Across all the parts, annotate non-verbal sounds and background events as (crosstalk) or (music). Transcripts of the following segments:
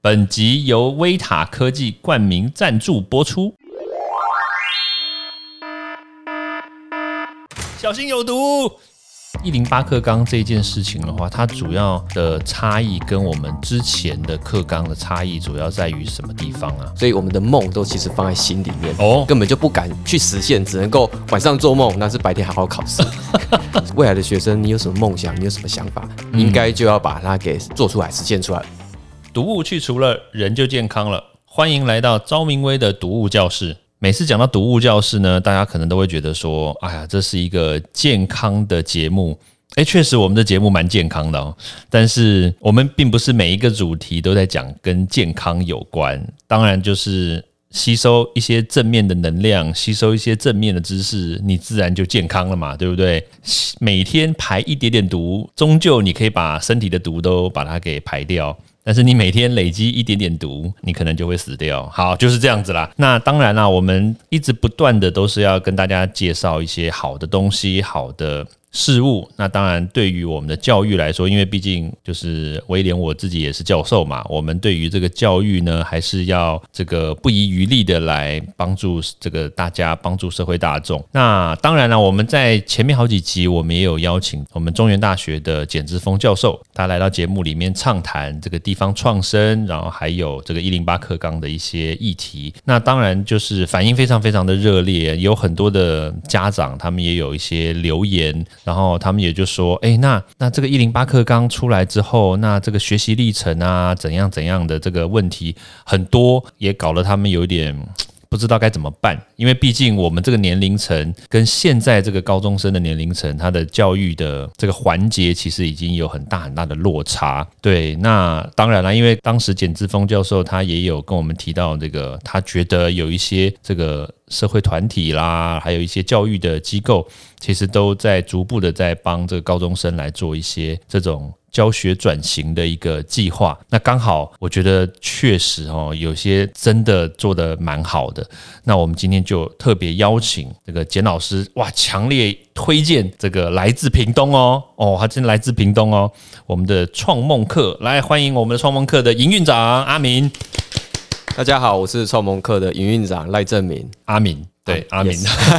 本集由威塔科技冠名赞助播出。小心有毒！一零八克钢这件事情的话，它主要的差异跟我们之前的克钢的差异，主要在于什么地方啊？所以我们的梦都其实放在心里面哦哦，根本就不敢去实现，只能够晚上做梦，那是白天好好考试。(laughs) 未来的学生，你有什么梦想？你有什么想法？应该就要把它给做出来，实现出来。毒物去除了，人就健康了。欢迎来到昭明威的毒物教室。每次讲到毒物教室呢，大家可能都会觉得说，哎呀，这是一个健康的节目。诶，确实我们的节目蛮健康的哦，但是我们并不是每一个主题都在讲跟健康有关。当然，就是吸收一些正面的能量，吸收一些正面的知识，你自然就健康了嘛，对不对？每天排一点点毒，终究你可以把身体的毒都把它给排掉。但是你每天累积一点点毒，你可能就会死掉。好，就是这样子啦。那当然啦，我们一直不断的都是要跟大家介绍一些好的东西，好的。事物，那当然对于我们的教育来说，因为毕竟就是威廉我自己也是教授嘛，我们对于这个教育呢，还是要这个不遗余力的来帮助这个大家，帮助社会大众。那当然了，我们在前面好几集，我们也有邀请我们中原大学的简志峰教授，他来到节目里面畅谈这个地方创生，然后还有这个一零八课纲的一些议题。那当然就是反应非常非常的热烈，有很多的家长他们也有一些留言。然后他们也就说，哎，那那这个一零八课刚出来之后，那这个学习历程啊，怎样怎样的这个问题很多，也搞得他们有点 (tsk) 不知道该怎么办。因为毕竟我们这个年龄层跟现在这个高中生的年龄层，他的教育的这个环节其实已经有很大很大的落差。对，那当然了，因为当时简志峰教授他也有跟我们提到这个，他觉得有一些这个。社会团体啦，还有一些教育的机构，其实都在逐步的在帮这个高中生来做一些这种教学转型的一个计划。那刚好，我觉得确实哦，有些真的做的蛮好的。那我们今天就特别邀请这个简老师，哇，强烈推荐这个来自屏东哦，哦，他真的来自屏东哦，我们的创梦课，来欢迎我们的创梦课的营运长阿明。大家好，我是创梦课的营运长赖正明，阿明，对，阿明，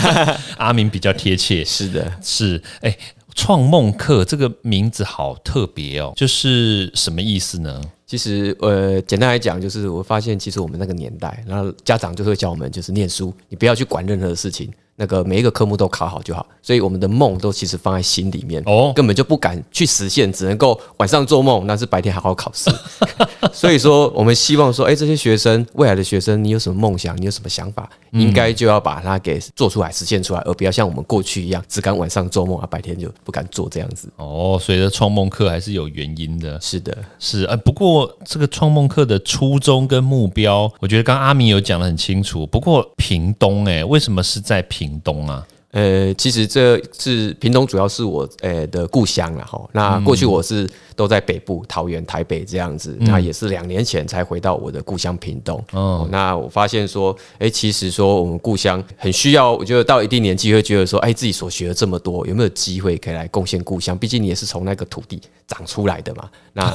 (laughs) 阿明比较贴切。(laughs) 是的，是，哎，创梦课这个名字好特别哦，就是什么意思呢？其实，呃，简单来讲，就是我发现，其实我们那个年代，然后家长就会教我们，就是念书，你不要去管任何的事情。那个每一个科目都考好就好，所以我们的梦都其实放在心里面哦，根本就不敢去实现，只能够晚上做梦，但是白天好好考试。(laughs) 所以说，我们希望说，哎，这些学生，未来的学生，你有什么梦想，你有什么想法，应该就要把它给做出来、实现出来，而不要像我们过去一样，只敢晚上做梦啊，白天就不敢做这样子。哦，所以的创梦课还是有原因的。是的，是呃，不过这个创梦课的初衷跟目标，我觉得刚阿明有讲的很清楚。不过屏东，哎，为什么是在屏？屏东啊，呃，其实这是屏东，主要是我呃的故乡了哈。那过去我是。都在北部桃园、台北这样子，那也是两年前才回到我的故乡屏东。哦，那我发现说，哎，其实说我们故乡很需要，我觉得到一定年纪会觉得说，哎，自己所学了这么多，有没有机会可以来贡献故乡？毕竟你也是从那个土地长出来的嘛。那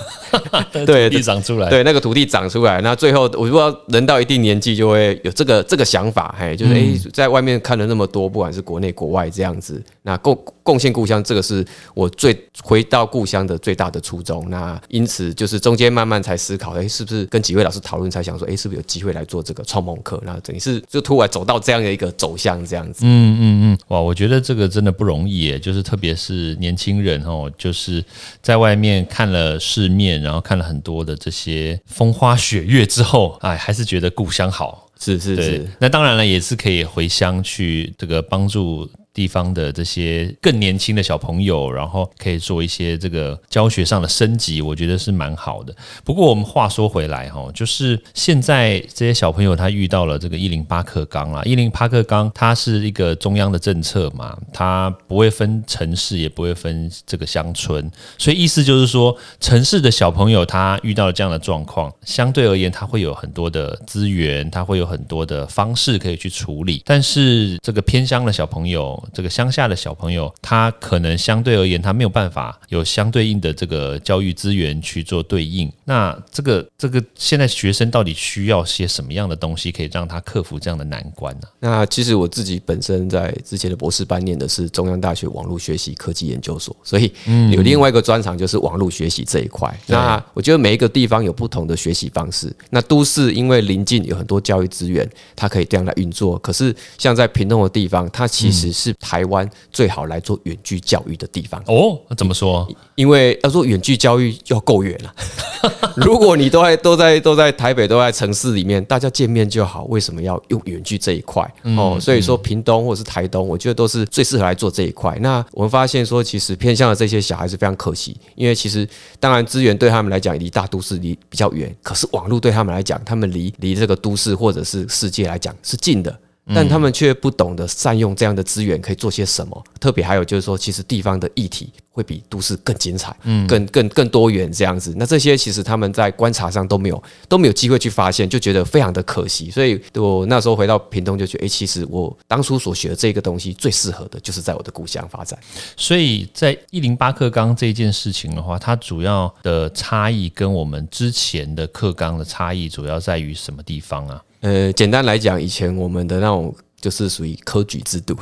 (laughs) 对，土地长出来，对，那个土地长出来，那最后我不知道人到一定年纪，就会有这个这个想法，嘿，就是哎，在外面看了那么多，不管是国内国外这样子，那贡贡献故乡，这个是我最回到故乡的最大的。初衷，那因此就是中间慢慢才思考，哎，是不是跟几位老师讨论才想说，哎，是不是有机会来做这个创梦课？那等于是就突然走到这样的一个走向，这样子。嗯嗯嗯，哇，我觉得这个真的不容易耶，就是特别是年轻人哦，就是在外面看了世面，然后看了很多的这些风花雪月之后，(laughs) 哎，还是觉得故乡好。是是是，那当然了，也是可以回乡去这个帮助。地方的这些更年轻的小朋友，然后可以做一些这个教学上的升级，我觉得是蛮好的。不过我们话说回来哈，就是现在这些小朋友他遇到了这个一零八课纲啦，一零八课纲它是一个中央的政策嘛，它不会分城市，也不会分这个乡村，所以意思就是说，城市的小朋友他遇到了这样的状况，相对而言他会有很多的资源，他会有很多的方式可以去处理，但是这个偏乡的小朋友。这个乡下的小朋友，他可能相对而言，他没有办法有相对应的这个教育资源去做对应。那这个这个现在学生到底需要些什么样的东西，可以让他克服这样的难关呢？那其实我自己本身在之前的博士班念的是中央大学网络学习科技研究所，所以有另外一个专长就是网络学习这一块。那我觉得每一个地方有不同的学习方式。那都市因为临近有很多教育资源，它可以这样来运作。可是像在屏东的地方，它其实是台湾最好来做远距教育的地方。哦，那怎么说？因为要做远距教育要够远了。(laughs) 如果你都在都在都在台北都在城市里面，大家见面就好，为什么要用远距这一块？哦，所以说屏东或者是台东，我觉得都是最适合来做这一块。那我们发现说，其实偏向的这些小孩是非常可惜，因为其实当然资源对他们来讲离大都市离比较远，可是网络对他们来讲，他们离离这个都市或者是世界来讲是近的。但他们却不懂得善用这样的资源可以做些什么，特别还有就是说，其实地方的议题会比都市更精彩，嗯，更更更多元这样子。那这些其实他们在观察上都没有都没有机会去发现，就觉得非常的可惜。所以我那时候回到屏东就觉得，哎，其实我当初所学的这个东西最适合的就是在我的故乡发展。所以在一零八课纲这件事情的话，它主要的差异跟我们之前的课纲的差异主要在于什么地方啊？呃，简单来讲，以前我们的那种就是属于科举制度，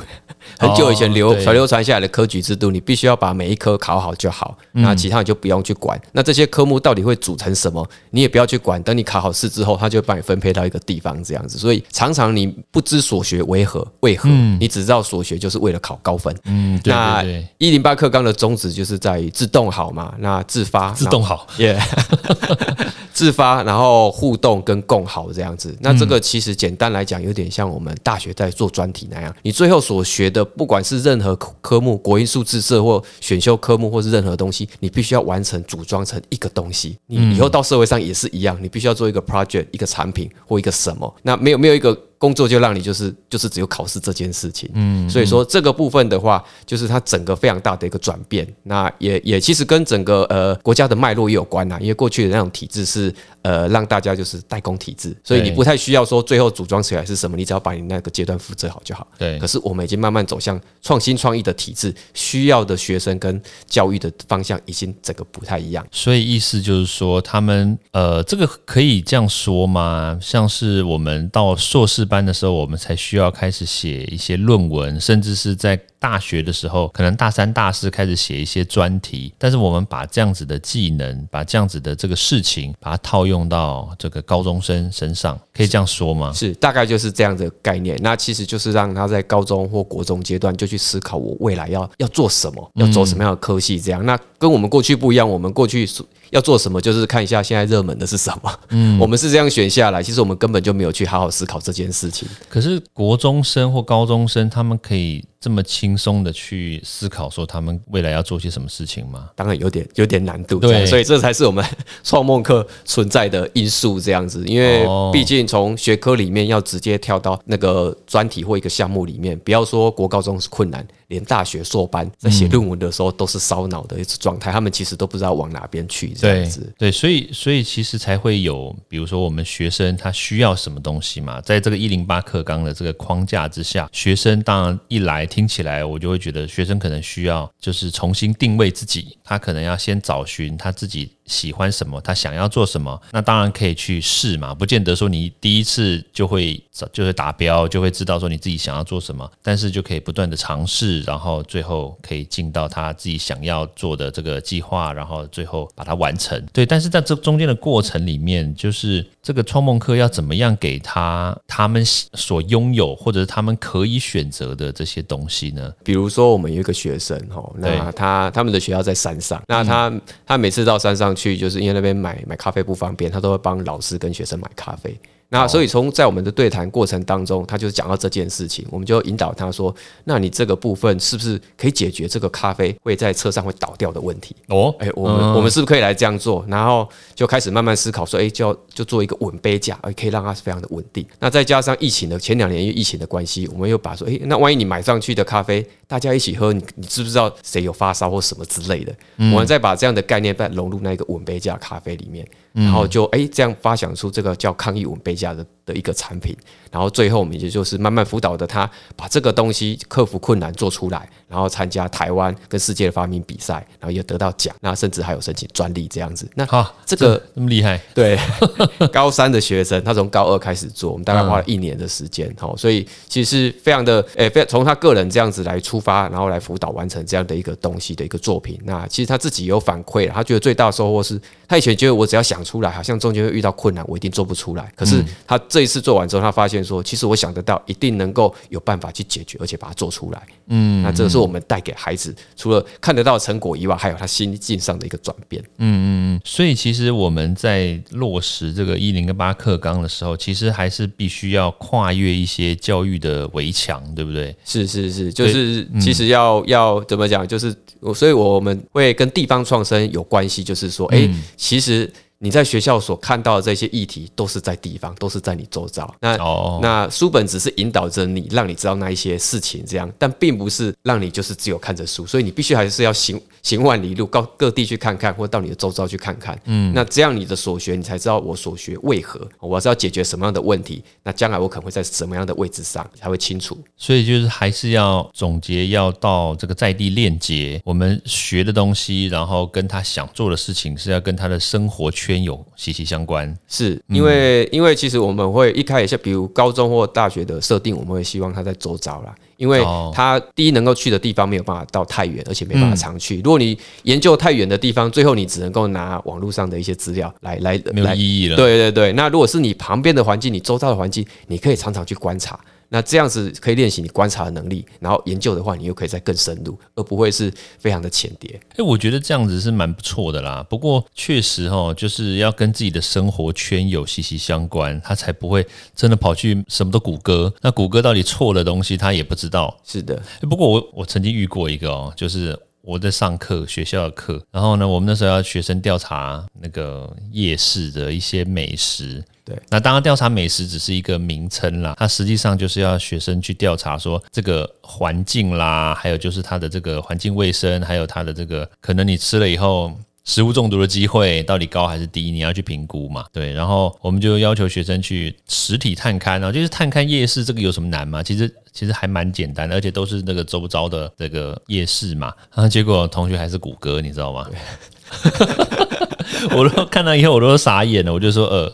很久以前流传流传下来的科举制度，你必须要把每一科考好就好，那其他你就不用去管。那这些科目到底会组成什么，你也不要去管。等你考好试之后，他就帮你分配到一个地方这样子。所以常常你不知所学为何为何，你只知道所学就是为了考高分。嗯，那一零八课纲的宗旨就是在于自动好嘛，那自发自动好，耶。(laughs) 自发，然后互动跟共好这样子，那这个其实简单来讲，有点像我们大学在做专题那样。你最后所学的，不管是任何科目，国音数字社或选修科目，或是任何东西，你必须要完成组装成一个东西。你以后到社会上也是一样，你必须要做一个 project，一个产品或一个什么。那没有没有一个。工作就让你就是就是只有考试这件事情，嗯，所以说这个部分的话，就是它整个非常大的一个转变。那也也其实跟整个呃国家的脉络也有关呐，因为过去的那种体制是呃让大家就是代工体制，所以你不太需要说最后组装起来是什么，你只要把你那个阶段负责好就好。对。可是我们已经慢慢走向创新创意的体制，需要的学生跟教育的方向已经整个不太一样。所以意思就是说，他们呃这个可以这样说吗？像是我们到硕士。班的时候，我们才需要开始写一些论文，甚至是在。大学的时候，可能大三、大四开始写一些专题，但是我们把这样子的技能，把这样子的这个事情，把它套用到这个高中生身上，可以这样说吗？是，大概就是这样的概念。那其实就是让他在高中或国中阶段就去思考，我未来要要做什么，要走什么样的科系。这样，那跟我们过去不一样。我们过去要做什么，就是看一下现在热门的是什么。嗯，(laughs) 我们是这样选下来。其实我们根本就没有去好好思考这件事情。可是国中生或高中生，他们可以。这么轻松的去思考说他们未来要做些什么事情吗？当然有点有点难度，对，所以这才是我们创梦课存在的因素这样子。因为毕竟从学科里面要直接跳到那个专题或一个项目里面，不要说国高中是困难。连大学硕班在写论文的时候都是烧脑的一种状态，他们其实都不知道往哪边去这样子。对，所以所以其实才会有，比如说我们学生他需要什么东西嘛，在这个一零八课纲的这个框架之下，学生当然一来听起来，我就会觉得学生可能需要就是重新定位自己，他可能要先找寻他自己。喜欢什么，他想要做什么，那当然可以去试嘛，不见得说你第一次就会就是达标，就会知道说你自己想要做什么，但是就可以不断的尝试，然后最后可以进到他自己想要做的这个计划，然后最后把它完成。对，但是在这中间的过程里面，就是这个创梦课要怎么样给他他们所拥有或者是他们可以选择的这些东西呢？比如说我们有一个学生哈，那他他们的学校在山上，那他他每次到山上。去就是因为那边买买咖啡不方便，他都会帮老师跟学生买咖啡。那所以从在我们的对谈过程当中，他就是讲到这件事情，我们就引导他说：“那你这个部分是不是可以解决这个咖啡会在车上会倒掉的问题？”哦，哎，我们我们是不是可以来这样做？然后就开始慢慢思考说：“哎，就要就做一个稳杯架，可以让它非常的稳定。”那再加上疫情的前两年因为疫情的关系，我们又把说：“哎，那万一你买上去的咖啡大家一起喝，你你知不知道谁有发烧或什么之类的？”我们再把这样的概念再融入那个稳杯架咖啡里面。然后就哎这样发想出这个叫抗疫文杯架的的一个产品，然后最后我们也就是慢慢辅导的他把这个东西克服困难做出来，然后参加台湾跟世界的发明比赛，然后也得到奖，那甚至还有申请专利这样子。那好，这个那么厉害，对，高三的学生他从高二开始做，我们大概花了一年的时间，好，所以其实非常的诶，非从他个人这样子来出发，然后来辅导完成这样的一个东西的一个作品。那其实他自己有反馈了，他觉得最大的收获是他以前觉得我只要想出来，好像中间会遇到困难，我一定做不出来。可是他这一次做完之后，他发现说，其实我想得到，一定能够有办法去解决，而且把它做出来。嗯，那这个是我们带给孩子除了看得到成果以外，还有他心境上的一个转变。嗯嗯嗯。所以其实我们在落实这个一零跟八课纲的时候，其实还是必须要跨越一些教育的围墙，对不对？是是是，就是其实要要怎么讲，就是所以我们会跟地方创生有关系，就是说，哎，其实。你在学校所看到的这些议题，都是在地方，都是在你周遭。那那书本只是引导着你，让你知道那一些事情，这样，但并不是让你就是只有看着书。所以你必须还是要行行万里路，到各地去看看，或到你的周遭去看看。嗯，那这样你的所学，你才知道我所学为何，我是要解决什么样的问题。那将来我可能会在什么样的位置上，才会清楚。所以就是还是要总结，要到这个在地链接我们学的东西，然后跟他想做的事情，是要跟他的生活圈。有息息相关，是因为因为其实我们会一开始像比如高中或大学的设定，我们会希望他在周遭啦，因为他第一能够去的地方没有办法到太远，而且没办法常去。如果你研究太远的地方，最后你只能够拿网络上的一些资料来来没有意义了。对对对，那如果是你旁边的环境，你周遭的环境，你可以常常去观察。那这样子可以练习你观察的能力，然后研究的话，你又可以再更深入，而不会是非常的浅碟。哎，我觉得这样子是蛮不错的啦。不过确实哈，就是要跟自己的生活圈有息息相关，他才不会真的跑去什么都谷歌。那谷歌到底错的东西，他也不知道。是的。不过我我曾经遇过一个哦，就是我在上课，学校的课，然后呢，我们那时候要学生调查那个夜市的一些美食。对，那当然调查美食只是一个名称啦，它实际上就是要学生去调查说这个环境啦，还有就是它的这个环境卫生，还有它的这个可能你吃了以后食物中毒的机会到底高还是低，你要去评估嘛。对，然后我们就要求学生去实体探勘啊，就是探勘夜市，这个有什么难吗？其实其实还蛮简单的，而且都是那个周遭的这个夜市嘛。然后结果同学还是谷歌，你知道吗？(laughs) (laughs) 我都看到以后我都傻眼了，我就说呃。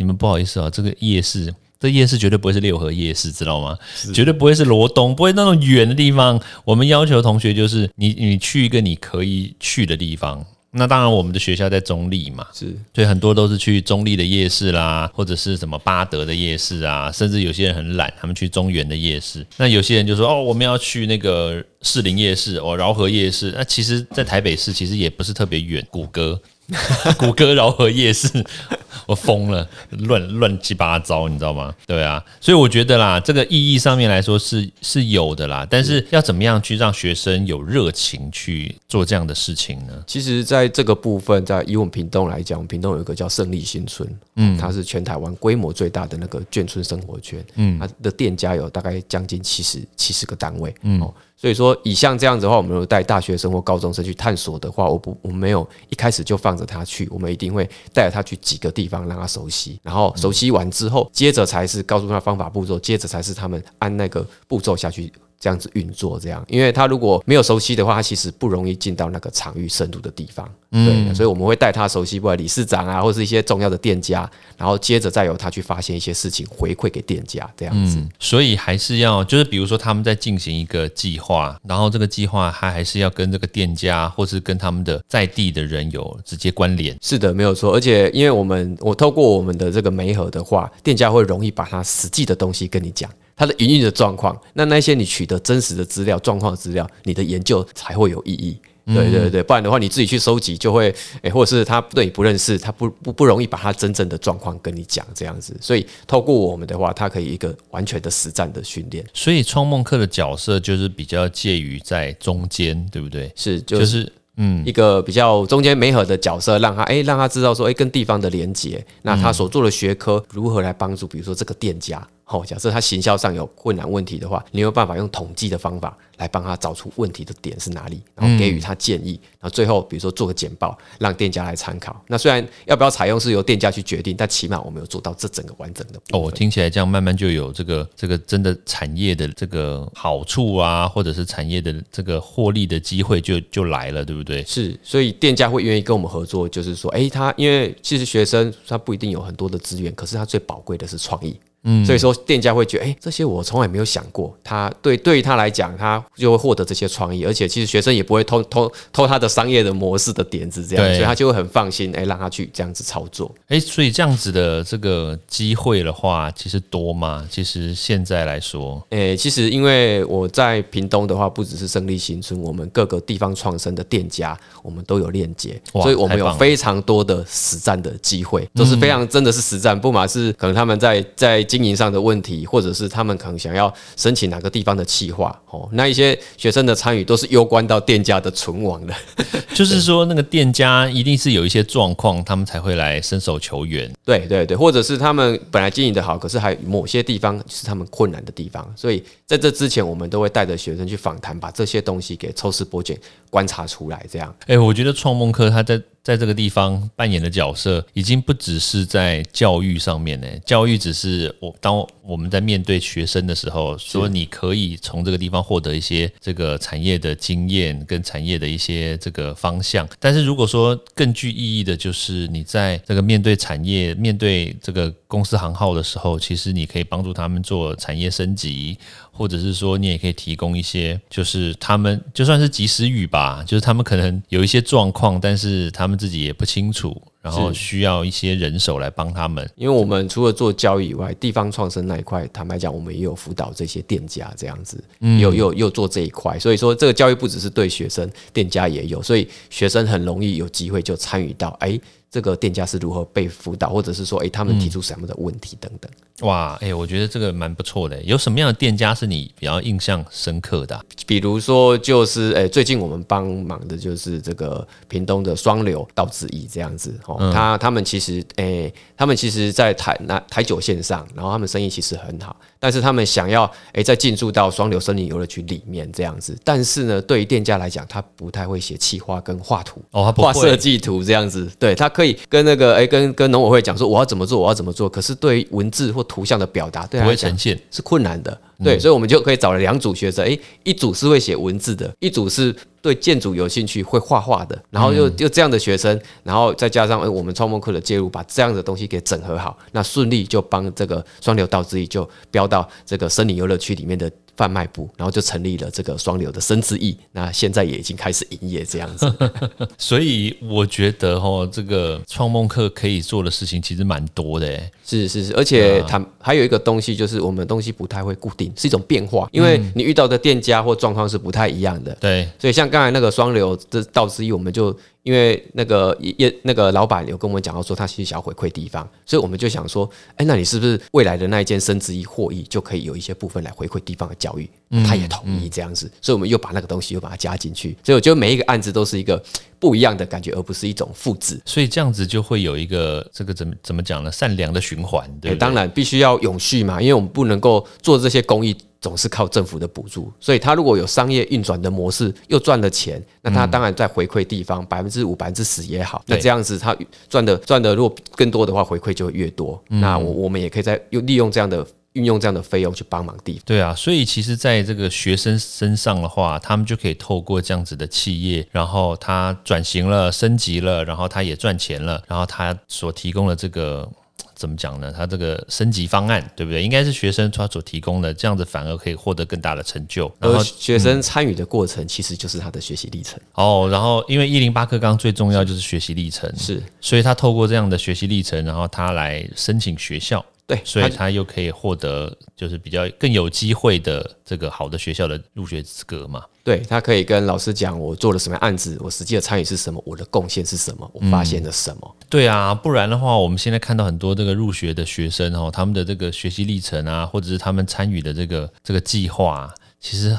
你们不好意思啊，这个夜市，这夜市绝对不会是六合夜市，知道吗？绝对不会是罗东，不会那种远的地方。我们要求同学就是，你你去一个你可以去的地方。那当然，我们的学校在中立嘛，是，所以很多都是去中立的夜市啦，或者是什么巴德的夜市啊，甚至有些人很懒，他们去中原的夜市。那有些人就说，哦，我们要去那个士林夜市，哦，饶河夜市。那其实，在台北市其实也不是特别远，谷歌。(laughs) 谷歌饶河夜市，(laughs) 我疯了，乱乱七八糟，你知道吗？对啊，所以我觉得啦，这个意义上面来说是是有的啦，但是要怎么样去让学生有热情去做这样的事情呢？其实，在这个部分，在以我们屏东来讲，屏东有一个叫胜利新村，嗯，它是全台湾规模最大的那个眷村生活圈，嗯，它的店家有大概将近七十七十个单位，嗯。所以说，以像这样子的话，我们有带大学生或高中生去探索的话，我不，我没有一开始就放着他去，我们一定会带着他去几个地方让他熟悉，然后熟悉完之后，接着才是告诉他方法步骤，接着才是他们按那个步骤下去。这样子运作，这样，因为他如果没有熟悉的话，他其实不容易进到那个场域深度的地方。对，所以我们会带他熟悉，不管理事长啊，或是一些重要的店家，然后接着再由他去发现一些事情，回馈给店家这样子。所以还是要，就是比如说他们在进行一个计划，然后这个计划他还是要跟这个店家，或是跟他们的在地的人有直接关联。是的，没有错。而且因为我们我透过我们的这个媒合的话，店家会容易把他实际的东西跟你讲。它的营运的状况，那那些你取得真实的资料、状况的资料，你的研究才会有意义。对对对，不然的话你自己去收集就会，诶，或者是他对你不认识，他不不不容易把他真正的状况跟你讲这样子。所以透过我们的话，他可以一个完全的实战的训练。所以创梦课的角色就是比较介于在中间，对不对？是，就是嗯，一个比较中间美好的角色，让他诶，让他知道说诶，跟地方的连接，那他所做的学科如何来帮助，比如说这个店家。好，假设他行销上有困难问题的话，你有办法用统计的方法来帮他找出问题的点是哪里，然后给予他建议，然后最后比如说做个简报，让店家来参考。那虽然要不要采用是由店家去决定，但起码我们有做到这整个完整的。哦，听起来这样慢慢就有这个这个真的产业的这个好处啊，或者是产业的这个获利的机会就就来了，对不对？是，所以店家会愿意跟我们合作，就是说，哎，他因为其实学生他不一定有很多的资源，可是他最宝贵的是创意。嗯，所以说店家会觉得，哎，这些我从来没有想过。他对对于他来讲，他就会获得这些创意，而且其实学生也不会偷偷偷他的商业的模式的点子，这样，所以他就会很放心，哎，让他去这样子操作。哎，所以这样子的这个机会的话，其实多吗？其实现在来说，哎，其实因为我在屏东的话，不只是胜利新村，我们各个地方创生的店家，我们都有链接，所以我们有非常多的实战的机会，都是非常真的是实战，不嘛是可能他们在在。经营上的问题，或者是他们可能想要申请哪个地方的企划哦，那一些学生的参与都是攸关到店家的存亡的。(laughs) (laughs) 就是说，那个店家一定是有一些状况，他们才会来伸手求援。对对对，或者是他们本来经营的好，可是还某些地方是他们困难的地方。所以在这之前，我们都会带着学生去访谈，把这些东西给抽丝剥茧观察出来。这样，哎，我觉得创梦课他在。在这个地方扮演的角色，已经不只是在教育上面呢。教育只是我当我们在面对学生的时候，说你可以从这个地方获得一些这个产业的经验跟产业的一些这个方向。但是如果说更具意义的，就是你在这个面对产业、面对这个公司行号的时候，其实你可以帮助他们做产业升级。或者是说，你也可以提供一些，就是他们就算是及时雨吧，就是他们可能有一些状况，但是他们自己也不清楚，然后需要一些人手来帮他们。因为我们除了做交易以外，地方创生那一块，坦白讲，我们也有辅导这些店家这样子，有有又做这一块。所以说，这个教育不只是对学生，店家也有，所以学生很容易有机会就参与到，哎。这个店家是如何被辅导，或者是说，哎，他们提出什么的问题等等。哇，哎，我觉得这个蛮不错的。有什么样的店家是你比较印象深刻的？比如说，就是哎，最近我们帮忙的就是这个屏东的双流道之义这样子。哦，他他们其实，哎，他们其实在台那台九线上，然后他们生意其实很好。但是他们想要诶再进驻到双流森林游乐区里面这样子，但是呢，对于店家来讲，他不太会写企划跟画图哦，画设计图这样子。对他可以跟那个诶跟跟农委会讲说我要怎么做，我要怎么做。可是对于文字或图像的表达，对他来讲是困难的。对，所以我们就可以找了两组学生，诶，一组是会写文字的，一组是。对建筑有兴趣、会画画的，然后又又这样的学生，然后再加上我们创梦课的介入，把这样的东西给整合好，那顺利就帮这个双流道之一就标到这个森林游乐区里面的贩卖部，然后就成立了这个双流的生之翼。那现在也已经开始营业这样子。(laughs) 所以我觉得哦，这个创梦客可以做的事情其实蛮多的。是是是，而且它还有一个东西，就是我们东西不太会固定，是一种变化，因为你遇到的店家或状况是不太一样的。对，所以像。刚才那个双流的道之一，我们就因为那个业那个老板有跟我们讲到说，他其实想要回馈地方，所以我们就想说，哎，那你是不是未来的那一件生之一获益，就可以有一些部分来回馈地方的教育？他也同意这样子，所以我们又把那个东西又把它加进去。所以我觉得每一个案子都是一个不一样的感觉，而不是一种复制。所以这样子就会有一个这个怎么怎么讲呢？善良的循环，对，当然必须要永续嘛，因为我们不能够做这些公益。总是靠政府的补助，所以他如果有商业运转的模式，又赚了钱，那他当然在回馈地方百分之五、百分之十也好。那这样子他赚的赚的，如果更多的话，回馈就会越多。那我我们也可以在用利用这样的运用这样的费用去帮忙地方。对啊，所以其实在这个学生身上的话，他们就可以透过这样子的企业，然后他转型了、升级了，然后他也赚钱了，然后他所提供的这个。怎么讲呢？他这个升级方案对不对？应该是学生他所提供的，这样子反而可以获得更大的成就。然后学生参与的过程其实就是他的学习历程。哦，然后因为一零八课纲最重要就是学习历程，是，所以他透过这样的学习历程，然后他来申请学校。对，所以他又可以获得就是比较更有机会的这个好的学校的入学资格嘛？对他可以跟老师讲我做了什么案子，我实际的参与是什么，我的贡献是什么，我发现了什么？对啊，不然的话，我们现在看到很多这个入学的学生哦，他们的这个学习历程啊，或者是他们参与的这个这个计划，其实。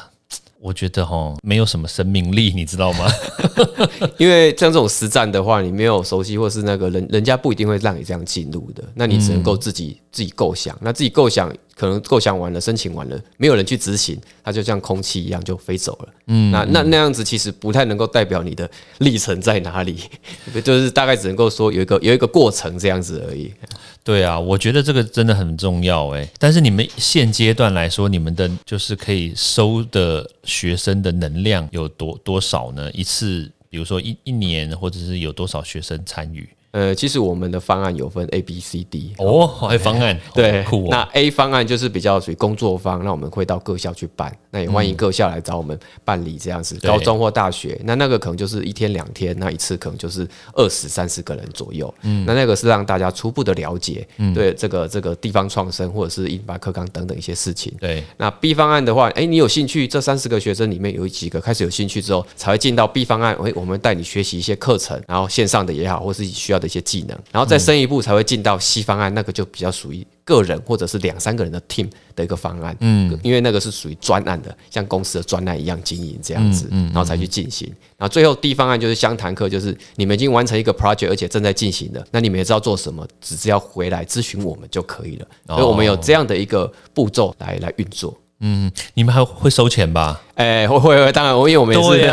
我觉得哈，没有什么生命力，你知道吗？(laughs) 因为像这种实战的话，你没有熟悉，或是那个人人家不一定会让你这样进入的，那你只能够自己自己构想。那自己构想。可能构想完了，申请完了，没有人去执行，它就像空气一样就飞走了。嗯，那那那样子其实不太能够代表你的历程在哪里，就 (laughs) 是大概只能够说有一个有一个过程这样子而已。对啊，我觉得这个真的很重要诶。但是你们现阶段来说，你们的就是可以收的学生的能量有多多少呢？一次，比如说一一年，或者是有多少学生参与？呃，其实我们的方案有分 A、B、C、D 哦，还有方案，(laughs) 对，酷。那 A 方案就是比较属于工作方，那我们会到各校去办，那也欢迎各校来找我们办理这样子，高中或大学，那那个可能就是一天两天，那一次可能就是二十三十个人左右，嗯，那那个是让大家初步的了解，对这个这个地方创生或者是印发课纲等等一些事情，对。那 B 方案的话，哎，你有兴趣，这三十个学生里面有几个开始有兴趣之后，才会进到 B 方案，哎，我们带你学习一些课程，然后线上的也好，或是需要的一些技能，然后。再深一步才会进到 C 方案，那个就比较属于个人或者是两三个人的 team 的一个方案，嗯，因为那个是属于专案的，像公司的专案一样经营这样子，然后才去进行。然后最后 D 方案就是相谈课，就是你们已经完成一个 project，而且正在进行的，那你们也知道做什么，只是要回来咨询我们就可以了。所以我们有这样的一个步骤来来运作。嗯，你们还会收钱吧？哎，会会会，当然，我因为我们是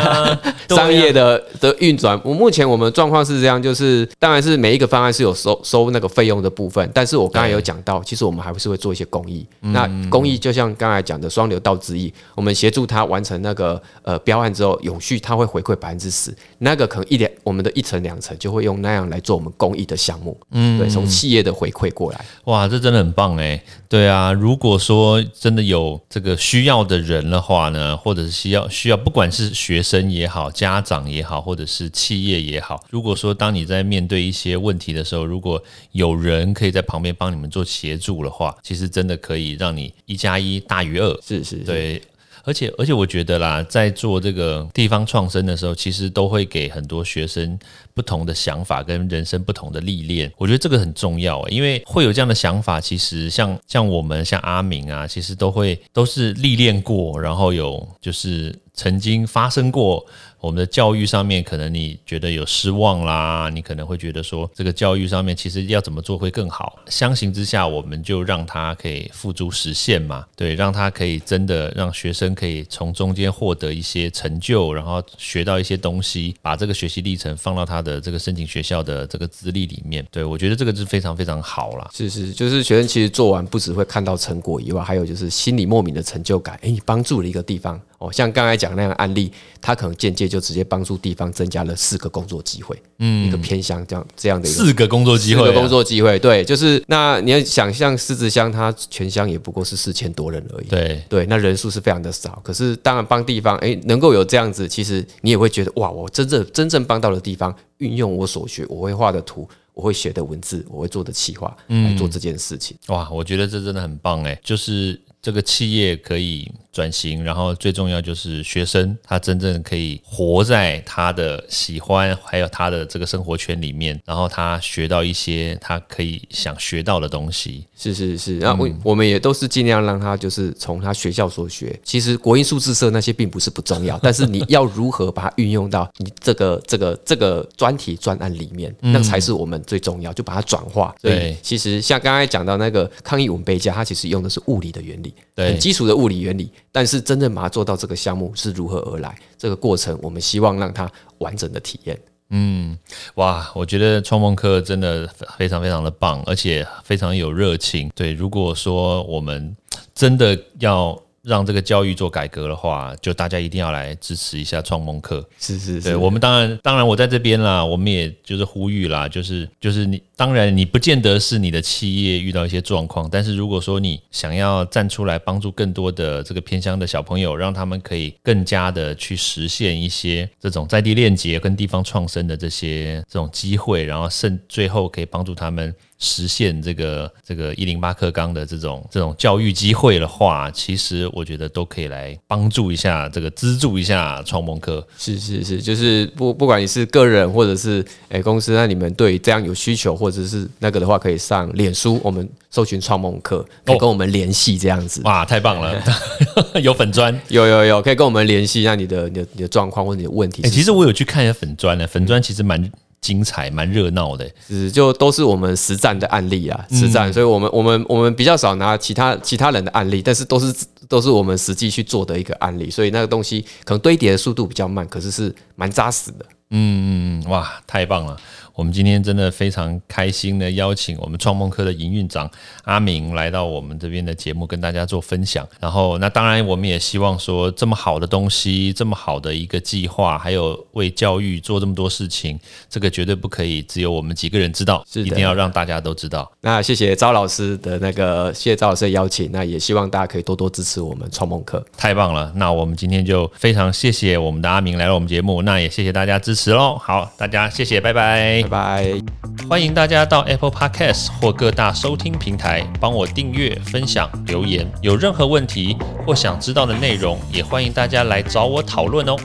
(laughs) 商业的的运转。我目前我们状况是这样，就是当然是每一个方案是有收收那个费用的部分，但是我刚才有讲到，其实我们还是会做一些公益。那公益就像刚才讲的双流道之意，我们协助他完成那个呃标案之后，永续他会回馈百分之十，那个可能一两我们的一层两层就会用那样来做我们公益的项目。嗯，对，从企业的回馈过来。哇，这真的很棒哎。对啊，如果说真的有这个需要的人的话呢，或者是需要需要，不管是学生也好，家长也好，或者是企业也好，如果说当你在面对一些问题的时候，如果有人可以在旁边帮你们做协助的话，其实真的可以让你一加一大于二。是是，对。而且而且，我觉得啦，在做这个地方创生的时候，其实都会给很多学生不同的想法跟人生不同的历练。我觉得这个很重要，因为会有这样的想法，其实像像我们像阿明啊，其实都会都是历练过，然后有就是曾经发生过。我们的教育上面，可能你觉得有失望啦，你可能会觉得说，这个教育上面其实要怎么做会更好。相形之下，我们就让他可以付诸实现嘛，对，让他可以真的让学生可以从中间获得一些成就，然后学到一些东西，把这个学习历程放到他的这个申请学校的这个资历里面。对我觉得这个是非常非常好了。是是，就是学生其实做完不只会看到成果以外，还有就是心里莫名的成就感。哎，你帮助了一个地方。哦，像刚才讲那样案例，他可能间接就直接帮助地方增加了四个工作机会，嗯，一个偏乡这样这样的四个工作机会，四个工作机会，对，就是那你要想象狮子乡，它全乡也不过是四千多人而已，对。对，那人数是非常的少，可是当然帮地方，哎，能够有这样子，其实你也会觉得哇，我真正真正帮到了地方，运用我所学，我会画的图，我会写的文字，我会做的企划来做这件事情，哇，我觉得这真的很棒哎，就是这个企业可以。转型，然后最重要就是学生他真正可以活在他的喜欢还有他的这个生活圈里面，然后他学到一些他可以想学到的东西。是是是，然后我我们也都是尽量让他就是从他学校所学。其实国音数字社那些并不是不重要，但是你要如何把它运用到你这个这个这个专题专案里面，那才是我们最重要，就把它转化。对，其实像刚才讲到那个抗议文杯架，它其实用的是物理的原理，对，基础的物理原理。但是真正把它做到这个项目是如何而来？这个过程我们希望让它完整的体验。嗯，哇，我觉得创梦课真的非常非常的棒，而且非常有热情。对，如果说我们真的要。让这个教育做改革的话，就大家一定要来支持一下创梦课。是是，对我们当然当然我在这边啦，我们也就是呼吁啦，就是就是你当然你不见得是你的企业遇到一些状况，但是如果说你想要站出来帮助更多的这个偏乡的小朋友，让他们可以更加的去实现一些这种在地链接跟地方创生的这些这种机会，然后甚最后可以帮助他们。实现这个这个一零八课纲的这种这种教育机会的话，其实我觉得都可以来帮助一下这个资助一下创梦课。是是是，就是不不管你是个人或者是诶公司，那你们对这样有需求或者是那个的话，可以上脸书，我们搜寻创梦课，可以跟我们联系这样子。哇，太棒了！(laughs) 有粉砖，有有有，可以跟我们联系一下你的你的你的状况或者你的问题。其实我有去看一下粉砖呢，粉砖其实蛮。精彩、蛮热闹的。是，就都是我们实战的案例啊，实战。所以我们我们我们比较少拿其他其他人的案例，但是都是都是我们实际去做的一个案例。所以那个东西可能堆叠的速度比较慢，可是是蛮扎实的。嗯嗯嗯，哇，太棒了！我们今天真的非常开心的邀请我们创梦科的营运长阿明来到我们这边的节目，跟大家做分享。然后，那当然我们也希望说，这么好的东西，这么好的一个计划，还有为教育做这么多事情，这个绝对不可以只有我们几个人知道，是一定要让大家都知道。那谢谢赵老师的那个，谢谢赵老师的邀请。那也希望大家可以多多支持我们创梦科，太棒了。那我们今天就非常谢谢我们的阿明来到我们节目，那也谢谢大家支持喽。好，大家谢谢，拜拜，拜拜。欢迎大家到 Apple Podcast 或各大收听平台帮我订阅、分享、留言。有任何问题或想知道的内容，也欢迎大家来找我讨论哦。